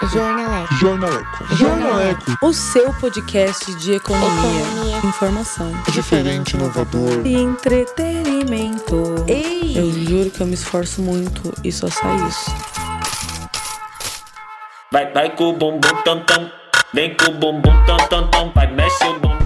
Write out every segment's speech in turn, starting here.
Jornaleco. Jornaleco. Jornaleco. Jornaleco. O seu podcast de economia, Economia. informação Diferente, inovador. e entretenimento. Ei! Eu juro que eu me esforço muito e só sai isso. Vai, vai com o bumbum tam tam. Vem com o bumbum tam tam tam. Vai, mexe o bumbum.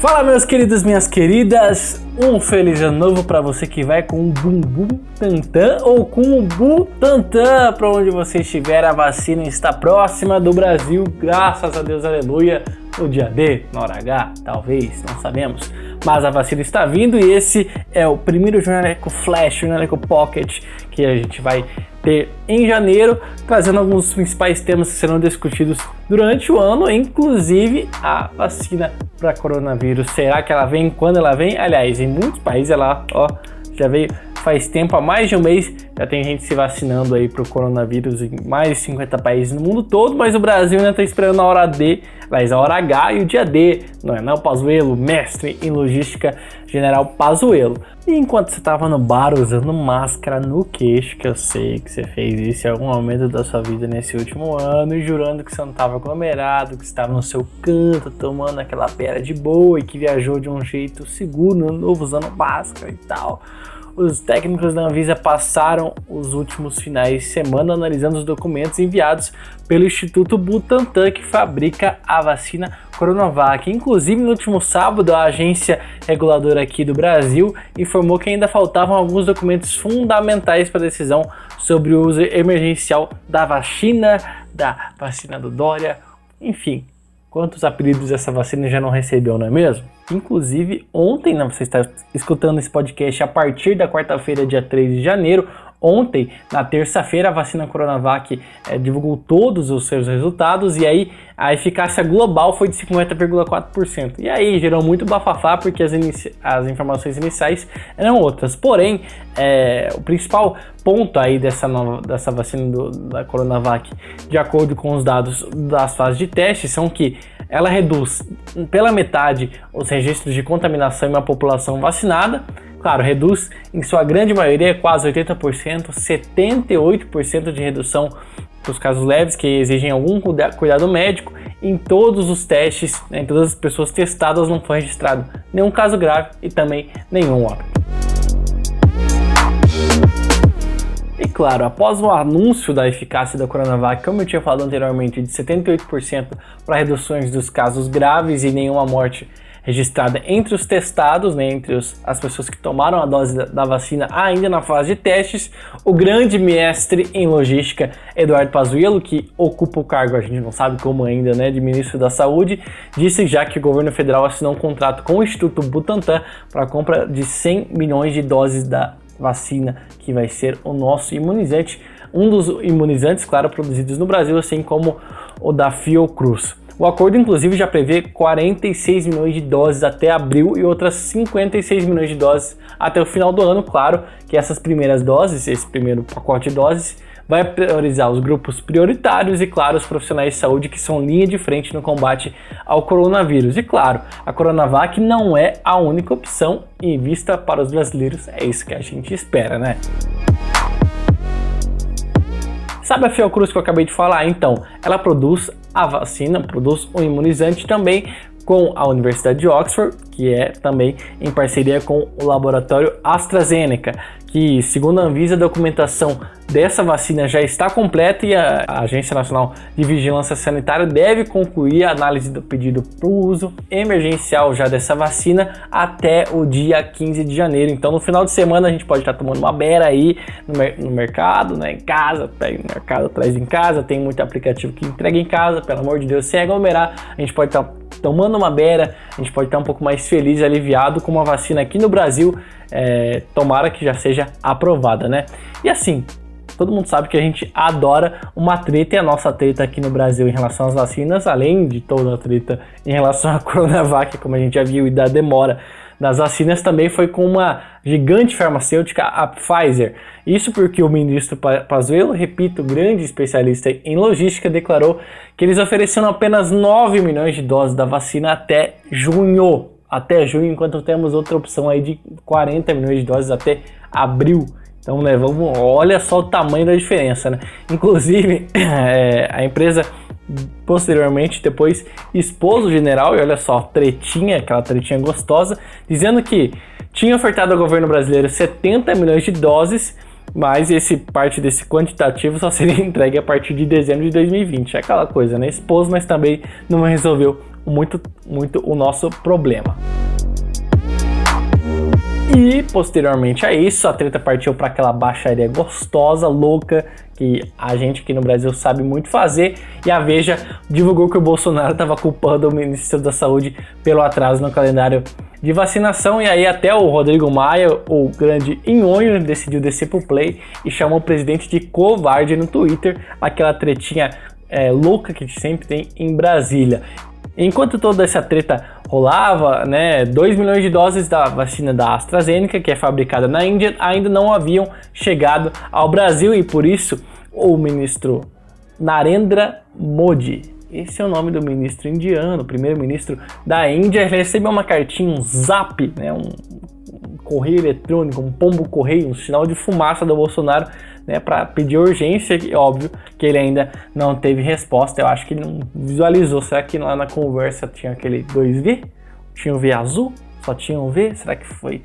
Fala meus queridos, minhas queridas, um feliz ano novo para você que vai com um bumbum tantã ou com um bu tantã para onde você estiver, a vacina está próxima do Brasil, graças a Deus, aleluia, no dia D, na hora H, talvez, não sabemos, mas a vacina está vindo e esse é o primeiro Jornaleco Flash, Jornaleco Pocket que a gente vai ter em janeiro, trazendo alguns dos principais temas que serão discutidos durante o ano, inclusive a vacina para coronavírus. Será que ela vem? Quando ela vem? Aliás, em muitos países ela ó, já veio faz tempo, há mais de um mês, já tem gente se vacinando aí para o coronavírus em mais de 50 países no mundo todo, mas o Brasil ainda está esperando a hora D, aliás, a hora H e o dia D, não é não, Pazuello, mestre em logística, general Pazuello. E enquanto você estava no bar usando máscara no queixo, que eu sei que você fez isso em algum momento da sua vida nesse último ano, e jurando que você não estava aglomerado, que estava no seu canto, tomando aquela pera de boa e que viajou de um jeito seguro, no novo, usando máscara e tal. Os técnicos da Anvisa passaram os últimos finais de semana analisando os documentos enviados pelo Instituto Butantan, que fabrica a vacina Coronavac. Inclusive, no último sábado, a agência reguladora aqui do Brasil informou que ainda faltavam alguns documentos fundamentais para a decisão sobre o uso emergencial da vacina, da vacina do Dória, enfim. Quantos apelidos essa vacina já não recebeu, não é mesmo? Inclusive, ontem, né, você está escutando esse podcast a partir da quarta-feira, dia 3 de janeiro. Ontem, na terça-feira, a vacina Coronavac eh, divulgou todos os seus resultados e aí a eficácia global foi de 50,4%. E aí gerou muito bafafá porque as, as informações iniciais eram outras. Porém, eh, o principal ponto aí dessa, nova, dessa vacina do, da Coronavac, de acordo com os dados das fases de teste, são que ela reduz pela metade os registros de contaminação em uma população vacinada. Claro, reduz em sua grande maioria, quase 80%, 78% de redução para os casos leves que exigem algum cuidado médico. Em todos os testes, né, em todas as pessoas testadas, não foi registrado nenhum caso grave e também nenhum óbito. E claro, após o anúncio da eficácia da Coronavac, como eu tinha falado anteriormente, de 78% para reduções dos casos graves e nenhuma morte registrada entre os testados, né, entre os, as pessoas que tomaram a dose da, da, vacina ainda na fase de testes, o grande mestre em logística, Eduardo Pazuello, que ocupa o cargo, a gente não sabe como ainda, né, de ministro da Saúde, disse já que o governo federal assinou um contrato com o Instituto Butantan para a compra de 100 milhões de doses da vacina que vai ser o nosso imunizante, um dos imunizantes, claro, produzidos no Brasil, assim como o da Fiocruz. O acordo, inclusive, já prevê 46 milhões de doses até abril e outras 56 milhões de doses até o final do ano. Claro que essas primeiras doses, esse primeiro pacote de doses, vai priorizar os grupos prioritários e, claro, os profissionais de saúde que são linha de frente no combate ao coronavírus. E, claro, a Coronavac não é a única opção em vista para os brasileiros, é isso que a gente espera, né? Sabe a Fiocruz que eu acabei de falar? Então, ela produz a vacina, produz o imunizante também com a Universidade de Oxford, que é também em parceria com o laboratório AstraZeneca, que, segundo a Anvisa, a documentação dessa vacina já está completa e a Agência Nacional de Vigilância Sanitária deve concluir a análise do pedido para o uso emergencial já dessa vacina até o dia 15 de janeiro. Então, no final de semana, a gente pode estar tomando uma beira aí no, mer no mercado, né, em casa, pega no mercado, traz em casa, tem muito aplicativo que entrega em casa, pelo amor de Deus, sem aglomerar, a gente pode estar tomando uma beira, a gente pode estar um pouco mais feliz e aliviado com uma vacina aqui no Brasil, é, tomara que já seja aprovada, né? E assim, todo mundo sabe que a gente adora uma treta e a nossa treta aqui no Brasil em relação às vacinas, além de toda a treta em relação à Coronavac, como a gente já viu, e da demora das vacinas também foi com uma gigante farmacêutica, a Pfizer. Isso porque o ministro Pazuello, repito, grande especialista em logística, declarou que eles ofereceram apenas 9 milhões de doses da vacina até junho. Até junho, enquanto temos outra opção aí de 40 milhões de doses até abril. Então, né, vamos, olha só o tamanho da diferença, né? Inclusive, é, a empresa posteriormente depois expôs o general, e olha só, tretinha, aquela tretinha gostosa, dizendo que tinha ofertado ao governo brasileiro 70 milhões de doses, mas esse parte desse quantitativo só seria entregue a partir de dezembro de 2020. É aquela coisa, né? Expôs, mas também não resolveu muito, muito o nosso problema. E posteriormente a isso, a treta partiu para aquela baixaria gostosa, louca, que a gente aqui no Brasil sabe muito fazer. E a Veja divulgou que o Bolsonaro estava culpando o ministro da Saúde pelo atraso no calendário de vacinação. E aí, até o Rodrigo Maia, o grande inhonho, decidiu descer pro play e chamou o presidente de covarde no Twitter, aquela tretinha é, louca que sempre tem em Brasília. Enquanto toda essa treta rolava, né, 2 milhões de doses da vacina da AstraZeneca, que é fabricada na Índia, ainda não haviam chegado ao Brasil e por isso o ministro Narendra Modi, esse é o nome do ministro indiano, primeiro-ministro da Índia, recebeu uma cartinha, um zap, né, um, correio eletrônico, um pombo correio, um sinal de fumaça do Bolsonaro né, para pedir urgência, e óbvio que ele ainda não teve resposta. Eu acho que não visualizou. Será que lá na conversa tinha aquele 2V? Tinha o V azul? Só tinha um V? Será que foi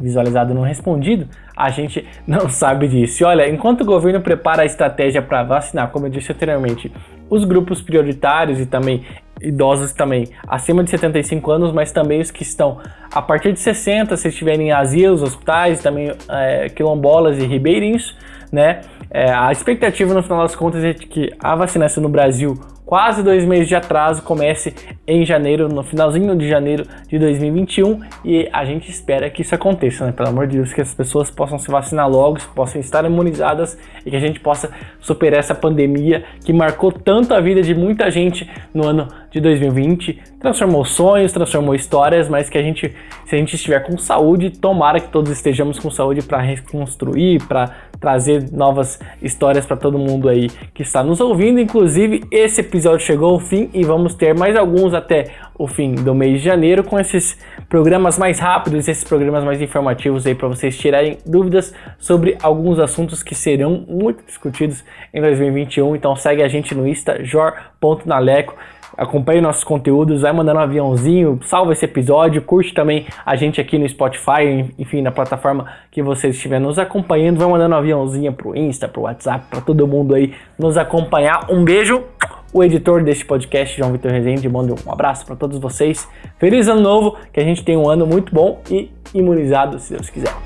visualizado não respondido? A gente não sabe disso. E olha, enquanto o governo prepara a estratégia para vacinar, como eu disse anteriormente, os grupos prioritários e também idosos também acima de 75 anos, mas também os que estão a partir de 60, se estiverem em asilos, hospitais, também é, quilombolas e ribeirinhos, né? É, a expectativa no final das contas é de que a vacinação no Brasil quase dois meses de atraso, comece em janeiro, no finalzinho de janeiro de 2021 e a gente espera que isso aconteça, né? Pelo amor de Deus, que as pessoas possam se vacinar logo, possam estar imunizadas e que a gente possa superar essa pandemia que marcou tanto a vida de muita gente no ano de 2020, transformou sonhos, transformou histórias, mas que a gente, se a gente estiver com saúde, tomara que todos estejamos com saúde para reconstruir, para trazer novas histórias para todo mundo aí que está nos ouvindo. Inclusive, esse episódio chegou ao fim e vamos ter mais alguns até o fim do mês de janeiro com esses programas mais rápidos, esses programas mais informativos aí para vocês tirarem dúvidas sobre alguns assuntos que serão muito discutidos em 2021. Então segue a gente no Insta jor.naleco acompanhe nossos conteúdos, vai mandando um aviãozinho, salva esse episódio, curte também a gente aqui no Spotify, enfim, na plataforma que você estiver nos acompanhando, vai mandando um aviãozinho pro Insta, pro WhatsApp, para todo mundo aí nos acompanhar. Um beijo. O editor deste podcast, João Vitor Rezende, manda um abraço para todos vocês. Feliz ano novo, que a gente tenha um ano muito bom e imunizado, se Deus quiser.